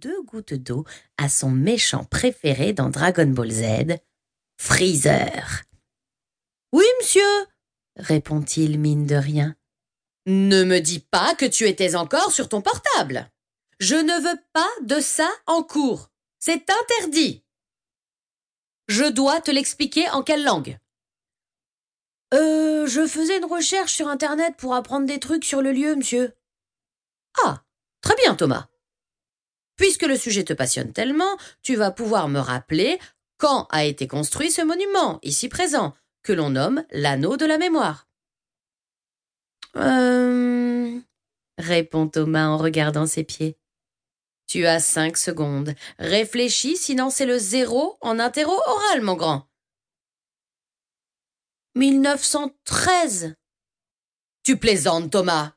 deux gouttes d'eau à son méchant préféré dans Dragon Ball Z, Freezer. Oui, monsieur, répond-il mine de rien. Ne me dis pas que tu étais encore sur ton portable. Je ne veux pas de ça en cours. C'est interdit. Je dois te l'expliquer en quelle langue? Euh, je faisais une recherche sur Internet pour apprendre des trucs sur le lieu, monsieur. Ah, très bien, Thomas. Puisque le sujet te passionne tellement, tu vas pouvoir me rappeler quand a été construit ce monument, ici présent, que l'on nomme l'anneau de la mémoire. Euh, répond Thomas en regardant ses pieds. Tu as cinq secondes. Réfléchis, sinon c'est le zéro en interro oral, mon grand. 1913. Tu plaisantes, Thomas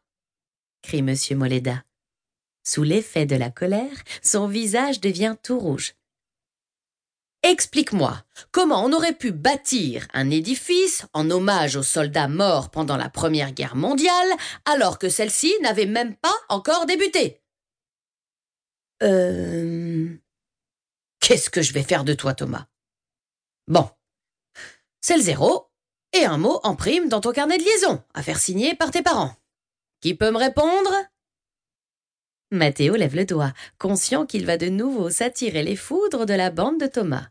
crie M. Moleda. Sous l'effet de la colère, son visage devient tout rouge. Explique-moi, comment on aurait pu bâtir un édifice en hommage aux soldats morts pendant la Première Guerre mondiale alors que celle-ci n'avait même pas encore débuté? Euh. Qu'est-ce que je vais faire de toi, Thomas? Bon, c'est le zéro et un mot en prime dans ton carnet de liaison à faire signer par tes parents. Qui peut me répondre? Mathéo lève le doigt, conscient qu'il va de nouveau s'attirer les foudres de la bande de Thomas.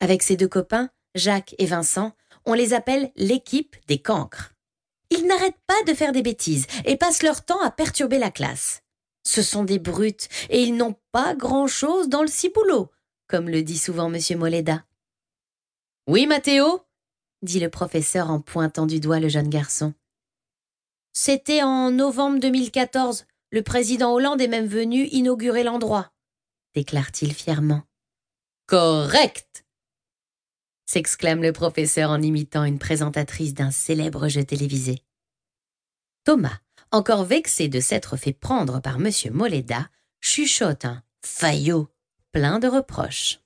Avec ses deux copains, Jacques et Vincent, on les appelle l'équipe des cancres. Ils n'arrêtent pas de faire des bêtises et passent leur temps à perturber la classe. Ce sont des brutes et ils n'ont pas grand-chose dans le ciboulot, comme le dit souvent M. Moleda. Oui, Mathéo dit le professeur en pointant du doigt le jeune garçon. C'était en novembre 2014. Le président Hollande est même venu inaugurer l'endroit, déclare-t-il fièrement. Correct s'exclame le professeur en imitant une présentatrice d'un célèbre jeu télévisé. Thomas, encore vexé de s'être fait prendre par M. Moleda, chuchote un faillot plein de reproches.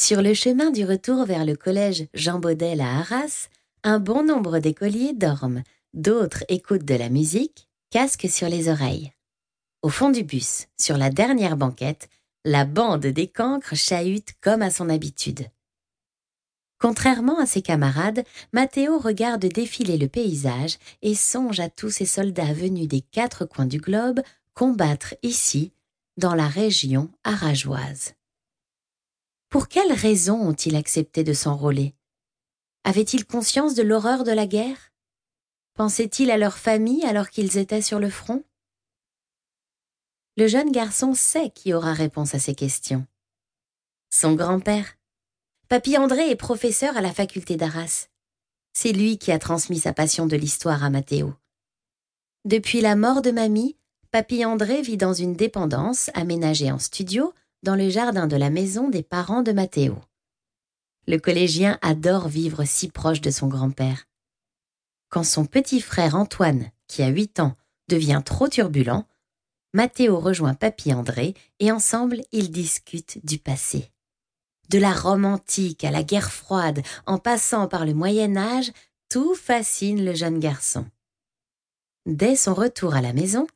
Sur le chemin du retour vers le collège Jean Baudel à Arras, un bon nombre d'écoliers dorment, d'autres écoutent de la musique, casque sur les oreilles. Au fond du bus, sur la dernière banquette, la bande des cancres chahute comme à son habitude. Contrairement à ses camarades, Mathéo regarde défiler le paysage et songe à tous ces soldats venus des quatre coins du globe combattre ici, dans la région arageoise. Pour quelles raisons ont-ils accepté de s'enrôler? Avaient-ils conscience de l'horreur de la guerre? Pensaient-ils à leur famille alors qu'ils étaient sur le front? Le jeune garçon sait qui aura réponse à ces questions. Son grand-père. Papy André est professeur à la faculté d'Arras. C'est lui qui a transmis sa passion de l'histoire à Mathéo. Depuis la mort de mamie, Papy André vit dans une dépendance aménagée en studio dans le jardin de la maison des parents de Mathéo. Le collégien adore vivre si proche de son grand-père. Quand son petit frère Antoine, qui a huit ans, devient trop turbulent, Mathéo rejoint Papy André et ensemble ils discutent du passé. De la Rome antique à la guerre froide, en passant par le Moyen Âge, tout fascine le jeune garçon. Dès son retour à la maison,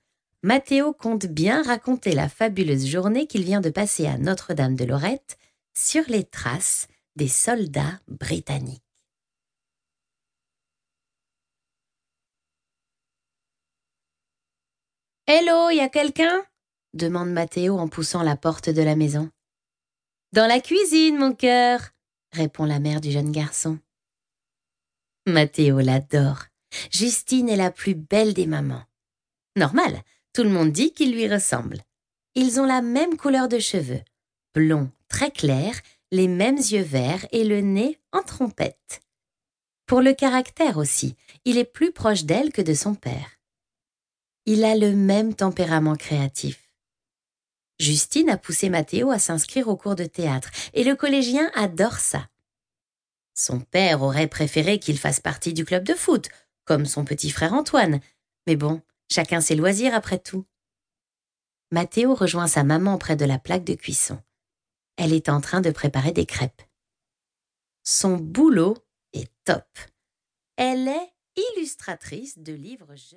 Mathéo compte bien raconter la fabuleuse journée qu'il vient de passer à Notre-Dame de Lorette sur les traces des soldats britanniques. Hello, y a quelqu'un? demande Mathéo en poussant la porte de la maison. Dans la cuisine, mon cœur, répond la mère du jeune garçon. Mathéo l'adore. Justine est la plus belle des mamans. Normal, tout le monde dit qu'il lui ressemble. Ils ont la même couleur de cheveux, blond très clair, les mêmes yeux verts et le nez en trompette. Pour le caractère aussi, il est plus proche d'elle que de son père. Il a le même tempérament créatif. Justine a poussé Mathéo à s'inscrire au cours de théâtre et le collégien adore ça. Son père aurait préféré qu'il fasse partie du club de foot, comme son petit frère Antoine, mais bon, chacun ses loisirs après tout. Mathéo rejoint sa maman près de la plaque de cuisson. Elle est en train de préparer des crêpes. Son boulot est top. Elle est illustratrice de livres jeunesse.